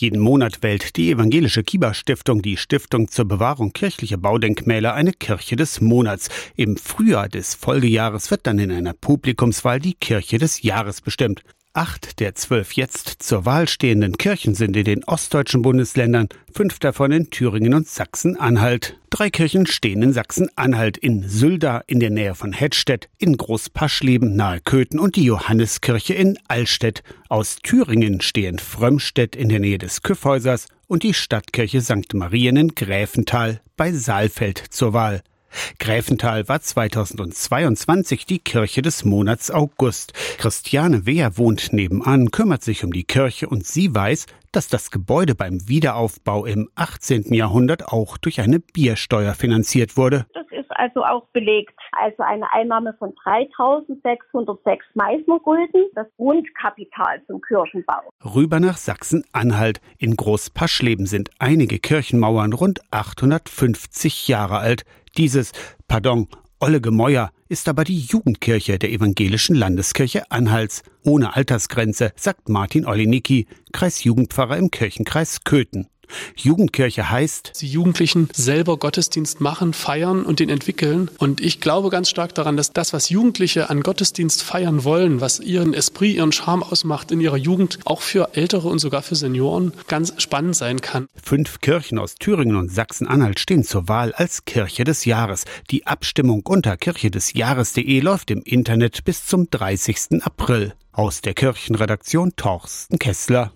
Jeden Monat wählt die evangelische Kieber Stiftung, die Stiftung zur Bewahrung kirchlicher Baudenkmäler, eine Kirche des Monats. Im Frühjahr des Folgejahres wird dann in einer Publikumswahl die Kirche des Jahres bestimmt. Acht der zwölf jetzt zur Wahl stehenden Kirchen sind in den ostdeutschen Bundesländern, fünf davon in Thüringen und Sachsen-Anhalt. Drei Kirchen stehen in Sachsen-Anhalt, in Sülda in der Nähe von Hettstedt, in Großpaschleben nahe Köthen und die Johanneskirche in Allstedt. Aus Thüringen stehen Frömmstedt in der Nähe des Küffhäusers und die Stadtkirche St. Marien in Gräfenthal bei Saalfeld zur Wahl. Gräfenthal war 2022 die Kirche des Monats August. Christiane Wehr wohnt nebenan, kümmert sich um die Kirche und sie weiß, dass das Gebäude beim Wiederaufbau im 18. Jahrhundert auch durch eine Biersteuer finanziert wurde. Das ist also auch belegt. Also eine Einnahme von 3.606 Meißnergulden, das Grundkapital zum Kirchenbau. Rüber nach Sachsen-Anhalt. In Großpaschleben sind einige Kirchenmauern rund 850 Jahre alt. Dieses, pardon, Olle Gemäuer ist aber die Jugendkirche der evangelischen Landeskirche Anhalts. Ohne Altersgrenze, sagt Martin Olinicki, Kreisjugendpfarrer im Kirchenkreis Köthen. Jugendkirche heißt, die Jugendlichen selber Gottesdienst machen, feiern und den entwickeln. Und ich glaube ganz stark daran, dass das, was Jugendliche an Gottesdienst feiern wollen, was ihren Esprit, ihren Charme ausmacht in ihrer Jugend, auch für Ältere und sogar für Senioren ganz spannend sein kann. Fünf Kirchen aus Thüringen und Sachsen-Anhalt stehen zur Wahl als Kirche des Jahres. Die Abstimmung unter kirche des Jahres.de läuft im Internet bis zum 30. April. Aus der Kirchenredaktion Torsten Kessler.